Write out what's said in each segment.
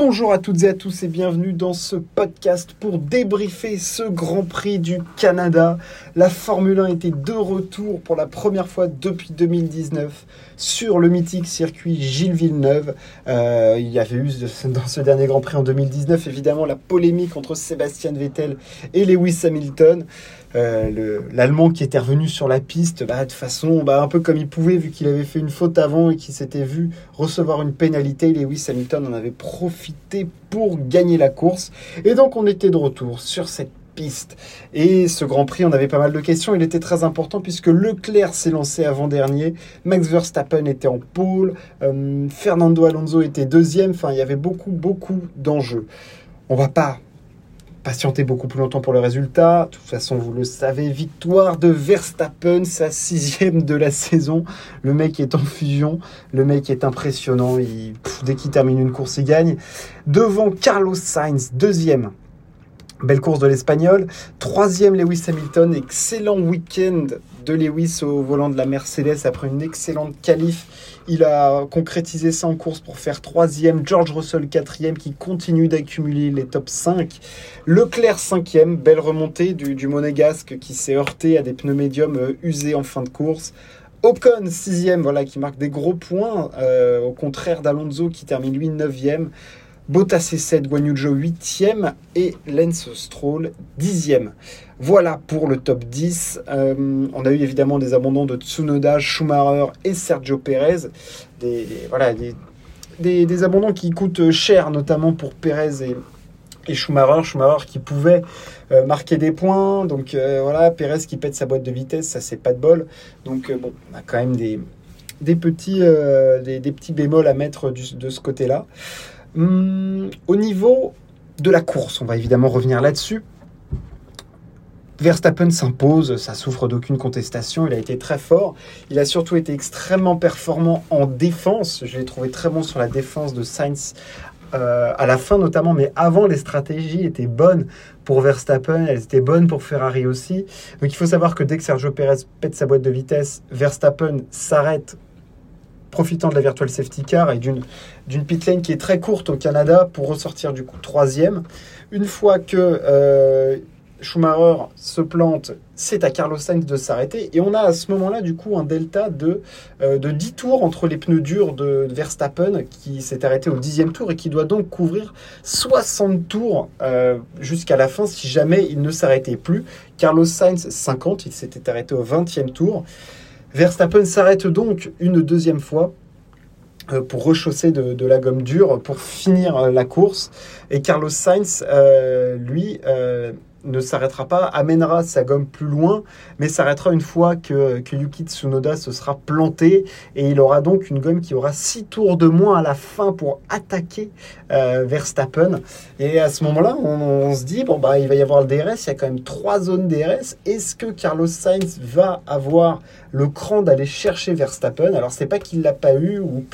Bonjour à toutes et à tous et bienvenue dans ce podcast pour débriefer ce Grand Prix du Canada. La Formule 1 était de retour pour la première fois depuis 2019 sur le mythique circuit Gilles Villeneuve. Euh, il y avait eu dans ce dernier Grand Prix en 2019 évidemment la polémique entre Sébastien Vettel et Lewis Hamilton. Euh, L'Allemand qui était revenu sur la piste bah, de façon bah, un peu comme il pouvait vu qu'il avait fait une faute avant et qu'il s'était vu recevoir une pénalité. Lewis Hamilton en avait profité pour gagner la course. Et donc on était de retour sur cette piste. Et ce Grand Prix, on avait pas mal de questions. Il était très important puisque Leclerc s'est lancé avant-dernier, Max Verstappen était en pole, euh, Fernando Alonso était deuxième. Enfin, il y avait beaucoup, beaucoup d'enjeux. On va pas patienter beaucoup plus longtemps pour le résultat. De toute façon, vous le savez, victoire de Verstappen, sa sixième de la saison. Le mec est en fusion, le mec est impressionnant. Dès qu'il termine une course, il gagne. Devant Carlos Sainz, deuxième. Belle course de l'Espagnol. Troisième, Lewis Hamilton. Excellent week-end de Lewis au volant de la Mercedes après une excellente qualif. Il a concrétisé ça en course pour faire troisième. George Russell quatrième qui continue d'accumuler les top 5. Leclerc cinquième. Belle remontée du, monégasque qui s'est heurté à des pneus médiums euh, usés en fin de course. Ocon sixième, voilà, qui marque des gros points, euh, au contraire d'Alonso qui termine lui neuvième. Bottas est 7, Guanyujo 8e et Lance Stroll 10e. Voilà pour le top 10. Euh, on a eu évidemment des abandons de Tsunoda, Schumacher et Sergio Perez. Des, voilà, des, des, abandons qui coûtent cher, notamment pour Perez et, Schumacher. Schumacher qui pouvait euh, marquer des points. Donc euh, voilà, Perez qui pète sa boîte de vitesse, ça c'est pas de bol. Donc bon, on a quand même des, des, petits, des, petits bémols à mettre de ce côté-là. Hum, au niveau de la course, on va évidemment revenir là-dessus. Verstappen s'impose, ça souffre d'aucune contestation, il a été très fort. Il a surtout été extrêmement performant en défense. Je l'ai trouvé très bon sur la défense de Sainz euh, à la fin notamment, mais avant les stratégies étaient bonnes pour Verstappen, elles étaient bonnes pour Ferrari aussi. Donc il faut savoir que dès que Sergio Perez pète sa boîte de vitesse, Verstappen s'arrête profitant de la virtual safety car et d'une pit lane qui est très courte au Canada pour ressortir du coup troisième. Une fois que euh, Schumacher se plante, c'est à Carlos Sainz de s'arrêter. Et on a à ce moment-là, du coup, un delta de, euh, de 10 tours entre les pneus durs de Verstappen, qui s'est arrêté au 10e tour et qui doit donc couvrir 60 tours euh, jusqu'à la fin si jamais il ne s'arrêtait plus. Carlos Sainz, 50, il s'était arrêté au 20e tour. Verstappen s'arrête donc une deuxième fois euh, pour rechausser de, la gomme dure pour finir euh, la course. Et Carlos Sainz, euh, lui, ne s'arrêtera pas, amènera sa gomme plus loin, mais s'arrêtera une fois que, que, Yuki Tsunoda se sera planté et il aura donc une gomme qui aura 6 tours de moins à la fin pour attaquer euh, Verstappen. Et à ce moment-là, on, se dit, bon, bah, il va y avoir le DRS, il y a quand même trois zones DRS. Est-ce que Carlos Sainz va avoir le cran d'aller chercher Verstappen? Alors, c'est pas qu'il l'a pas eu ou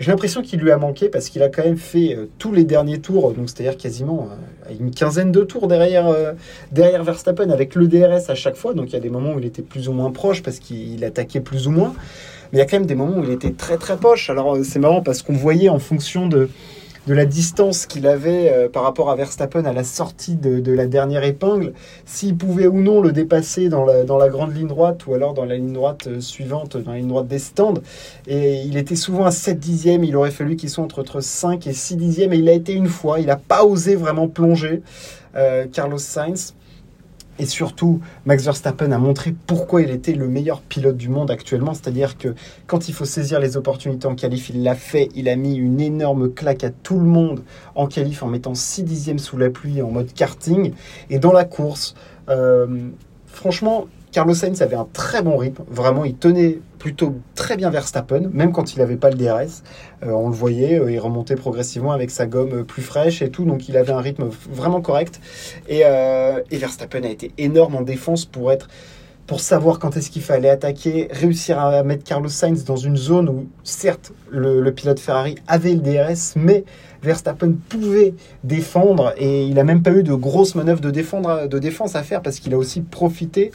j'ai l'impression qu'il lui a manqué parce qu'il a quand même fait euh, tous les derniers tours, donc c'est-à-dire quasiment euh, une quinzaine de tours derrière, euh, derrière Verstappen avec le DRS à chaque fois. Donc il y a des moments où il était plus ou moins proche parce qu'il attaquait plus ou moins. Mais il y a quand même des moments où il était très très proche. Alors c'est marrant parce qu'on voyait en fonction de, de la distance qu'il avait euh, par rapport à Verstappen à la sortie de, la dernière épingle, s'il pouvait ou non le dépasser dans la, grande ligne droite ou alors dans la ligne droite euh, suivante, dans la ligne droite des stands. Et il était souvent à 7 dixièmes, il aurait fallu qu'il soit entre, entre 5 et 6 dixièmes, et il a été une fois, il n'a pas osé vraiment plonger, euh, Carlos Sainz. Et surtout, Max Verstappen a montré pourquoi il était le meilleur pilote du monde actuellement. C'est-à-dire que quand il faut saisir les opportunités en qualif, il l'a fait. Il a mis une énorme claque à tout le monde en qualif en mettant 6 dixièmes sous la pluie en mode karting. Et dans la course, euh, franchement, Carlos Sainz avait un très bon rythme. Vraiment, il tenait plutôt très bien Verstappen, même quand il n'avait pas le DRS. Euh, on le voyait, euh, il remontait progressivement avec sa gomme plus fraîche et tout, donc il avait un rythme vraiment correct. Et, euh, et Verstappen a été énorme en défense pour être pour savoir quand est-ce qu'il fallait attaquer, réussir à mettre Carlos Sainz dans une zone où, certes, le, pilote Ferrari avait le DRS, mais Verstappen pouvait défendre et il n'a même pas eu de grosses manœuvres de, défense à faire parce qu'il a aussi profité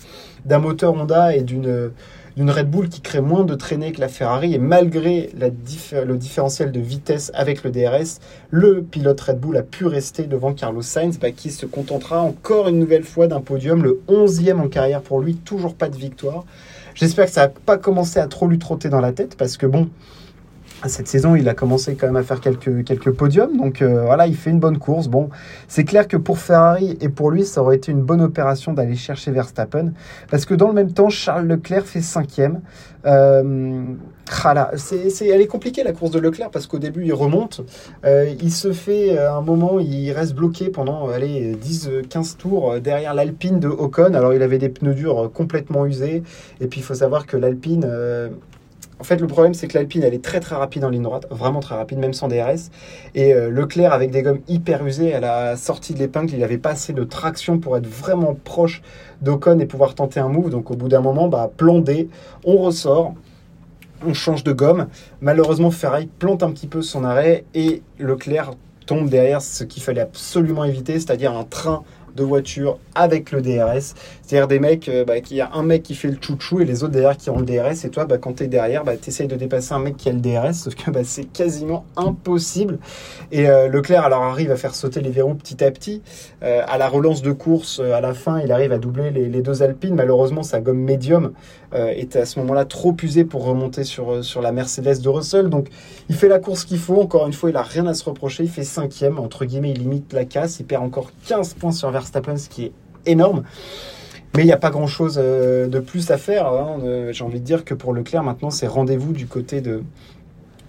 d'un moteur Honda et d'une d'une Red Bull qui crée moins de traînées que la Ferrari et malgré le différentiel de vitesse avec le DRS, le pilote Red Bull a pu rester devant Carlos Sainz bah, qui se contentera encore une nouvelle fois d'un podium, le 11e en carrière pour lui, toujours pas de victoire. J'espère que ça n'a pas commencé à trop lui trotter dans la tête parce que bon, cette saison, il a commencé quand même à faire quelques, podiums. Donc euh, voilà, il fait une bonne course. Bon, c'est clair que pour Ferrari et pour lui, ça aurait été une bonne opération d'aller chercher Verstappen. Parce que dans le même temps, Charles Leclerc fait cinquième. Euh, voilà, c'est, elle est compliquée la course de Leclerc parce qu'au début, il remonte. Euh, il se fait un moment, il reste bloqué pendant allez, 10-15 tours derrière l'Alpine de Ocon. Alors, il avait des pneus durs complètement usés. Et puis, il faut savoir que l'Alpine en fait, le problème, c'est que l'Alpine, elle est très très rapide en ligne droite, vraiment très rapide, même sans DRS. Et euh, Leclerc, avec des gommes hyper usées, à la sortie de l'épingle, il n'avait pas assez de traction pour être vraiment proche d'Ocon et pouvoir tenter un move. Donc, au bout d'un moment, bah, plan on ressort on change de gomme. Malheureusement, Ferrari plante un petit peu son arrêt et Leclerc tombe derrière ce qu'il fallait absolument éviter, c'est-à-dire un train de voitures avec le DRS. C'est-à-dire des mecs, euh, bah, qu'il y a un mec qui fait le chouchou et les autres derrière qui ont le DRS. Et toi, bah, quand tu es derrière, bah, tu essayes de dépasser un mec qui a le DRS, sauf que bah, c'est quasiment impossible. Et euh, Leclerc alors arrive à faire sauter les verrous petit à petit. Euh, à la relance de course, à la fin, il arrive à doubler les, les deux Alpines. Malheureusement, sa gomme médium était à ce moment-là trop usée pour remonter sur, sur la Mercedes de Russell. Donc il fait la course qu'il faut. Encore une fois, il a rien à se reprocher. Il fait cinquième. Entre guillemets, il limite la casse. Il perd encore 15 points sur Verstappen, ce qui est énorme. Mais il n'y a pas grand-chose euh, de plus à faire. Hein. J'ai envie de dire que pour Leclerc, maintenant, c'est rendez-vous du côté de,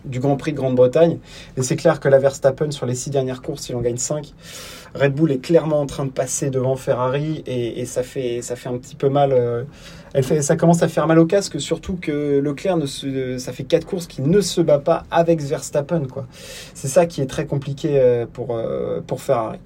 du Grand Prix de Grande-Bretagne. Et c'est clair que la Verstappen, sur les six dernières courses, il en gagne 5. Red Bull est clairement en train de passer devant Ferrari et, ça, fait, ça fait un petit peu mal. Euh, ça commence à faire mal au casque, surtout que Leclerc, ça fait quatre courses qu'il ne se bat pas avec Verstappen. C'est ça qui est très compliqué euh, pour, pour Ferrari.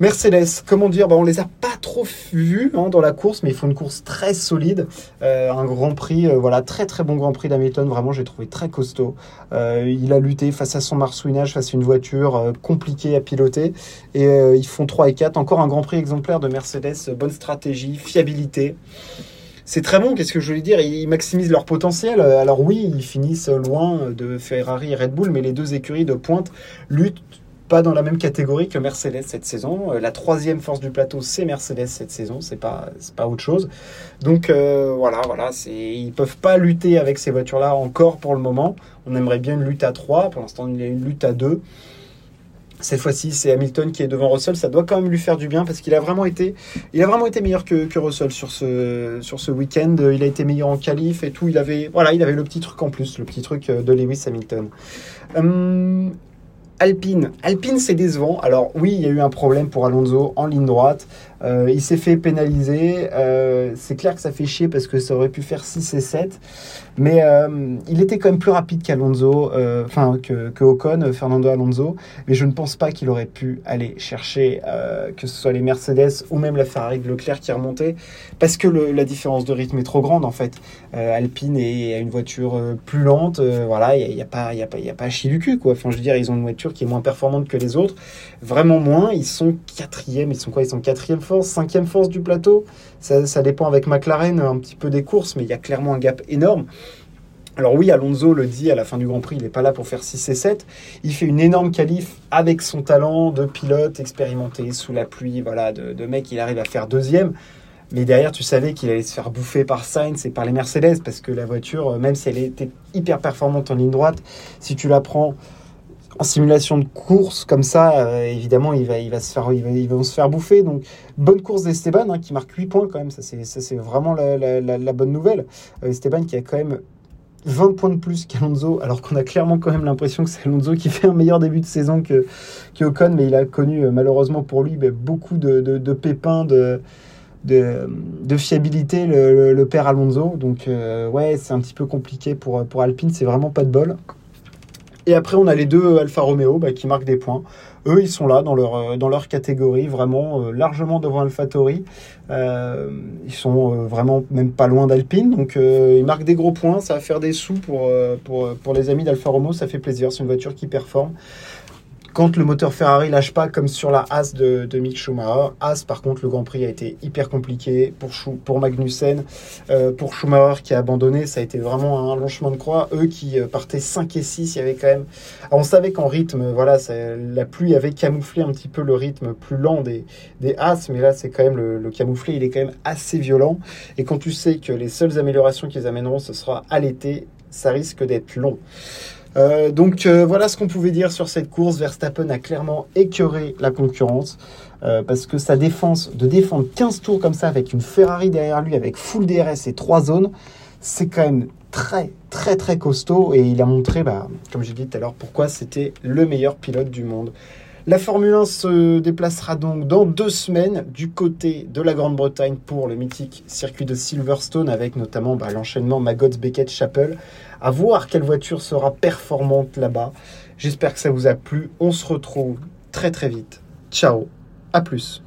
Mercedes, comment dire, bah, on les a pas trop vus hein, dans la course, mais ils font une course très solide. Euh, un Grand Prix, euh, voilà, très très bon Grand Prix d'Hamilton, vraiment j'ai trouvé très costaud. Euh, il a lutté face à son marsouinage, face à une voiture compliquée à piloter. Et ils font 3 et 4. Encore un Grand Prix exemplaire de Mercedes, bonne stratégie, fiabilité c'est très bon, qu'est-ce que je voulais dire? Ils maximisent leur potentiel. Alors oui, ils finissent loin de Ferrari et Red Bull, mais les deux écuries de pointe luttent pas dans la même catégorie que Mercedes cette saison. Euh, la troisième force du plateau, c'est Mercedes cette saison, c'est pas, pas autre chose. Donc euh, voilà, voilà, c'est, ils peuvent pas lutter avec ces voitures-là encore pour le moment. On aimerait bien une lutte à 3, pour l'instant il y a une lutte à 2. Cette fois-ci, c'est Hamilton qui est devant Russell. Ça doit quand même lui faire du bien parce qu'il a vraiment été, a vraiment été meilleur que, que Russell sur ce, sur ce week-end. Il a été meilleur en qualif et tout. Il avait, voilà, il avait le petit truc en plus, le petit truc de Lewis Hamilton. Hum, Alpine. Alpine, c'est décevant. Alors oui, il y a eu un problème pour Alonso en ligne droite. Euh, il s'est fait pénaliser. Euh, c'est clair que ça fait chier parce que ça aurait pu faire 6 et 7. Mais euh, il était quand même plus rapide qu'Alonso, enfin que, que, Ocon, Fernando Alonso. Mais je ne pense pas qu'il aurait pu aller chercher que ce soit les Mercedes ou même la Ferrari de Leclerc qui remontait. Parce que la différence de rythme est trop grande en fait. Alpine est, une voiture plus lente. voilà, il n'y a, pas, y a, pas, pas à chier du cul. Quoi. Enfin, je veux dire, ils ont une voiture qui est moins performante que les autres. Vraiment moins. Ils sont quatrième. Ils sont quoi? Ils sont quatrième cinquième force du plateau. Ça, dépend avec McLaren un petit peu des courses, mais il y a clairement un gap énorme. Alors oui, Alonso le dit à la fin du Grand Prix, il n'est pas là pour faire 6 et 7. Il fait une énorme qualif avec son talent de pilote expérimenté sous la pluie, voilà, de, de mec, il arrive à faire deuxième. Mais derrière, tu savais qu'il allait se faire bouffer par Sainz et par les Mercedes, parce que la voiture, même si elle était hyper performante en ligne droite, si tu la prends en simulation de course comme ça, euh, évidemment, il va, il va se faire, il va, se faire bouffer. Donc, bonne course d'Esteban hein, qui marque 8 points quand même. Ça, c'est vraiment la, bonne nouvelle. Euh, Esteban qui a quand même 20 points de plus qu'Alonso, alors qu'on a clairement quand même l'impression que c'est Alonso qui fait un meilleur début de saison que, que Ocon, mais il a connu euh, malheureusement pour lui ben, beaucoup de, de, pépins de, de, fiabilité, le, père Alonso. Donc, ouais, c'est un petit peu compliqué pour, pour Alpine, c'est vraiment pas de bol. Et après, on a les deux Alfa Romeo bah, qui marquent des points. Eux, ils sont là dans leur, euh, catégorie, vraiment euh, largement devant AlphaTauri. Euh, ils sont vraiment même pas loin d'Alpine, donc ils marquent des gros points. Ça va faire des sous pour les amis d'Alfa Romeo, ça fait plaisir. C'est une voiture qui performe. Quand le moteur Ferrari lâche pas comme sur la As de, Mick Schumacher. As, par contre, le Grand Prix a été hyper compliqué pour, pour Magnussen, euh, pour Schumacher qui a abandonné. Ça a été vraiment un long chemin de croix. Eux qui euh, partaient 5 et 6, il y avait quand même. on savait qu'en rythme, voilà, la pluie avait camouflé un petit peu le rythme plus lent des, des As, mais là, c'est quand même le, le camouflé, il est quand même assez violent. Et quand tu sais que les seules améliorations qu'ils amèneront, ce sera à l'été, ça risque d'être long. Euh, donc euh, voilà ce qu'on pouvait dire sur cette course. Verstappen a clairement écœuré la concurrence euh, parce que sa défense, de défendre 15 tours comme ça avec une Ferrari derrière lui, avec full DRS et 3 zones, c'est quand même très très très costaud et il a montré, bah, comme j'ai dit tout à l'heure, pourquoi c'était le meilleur pilote du monde. La Formule 1 se déplacera donc dans deux semaines du côté de la Grande-Bretagne pour le mythique circuit de Silverstone avec notamment bah, l'enchaînement Magots Beckett Chapel. À voir quelle voiture sera performante là-bas. J'espère que ça vous a plu. On se retrouve très très vite. Ciao, à plus.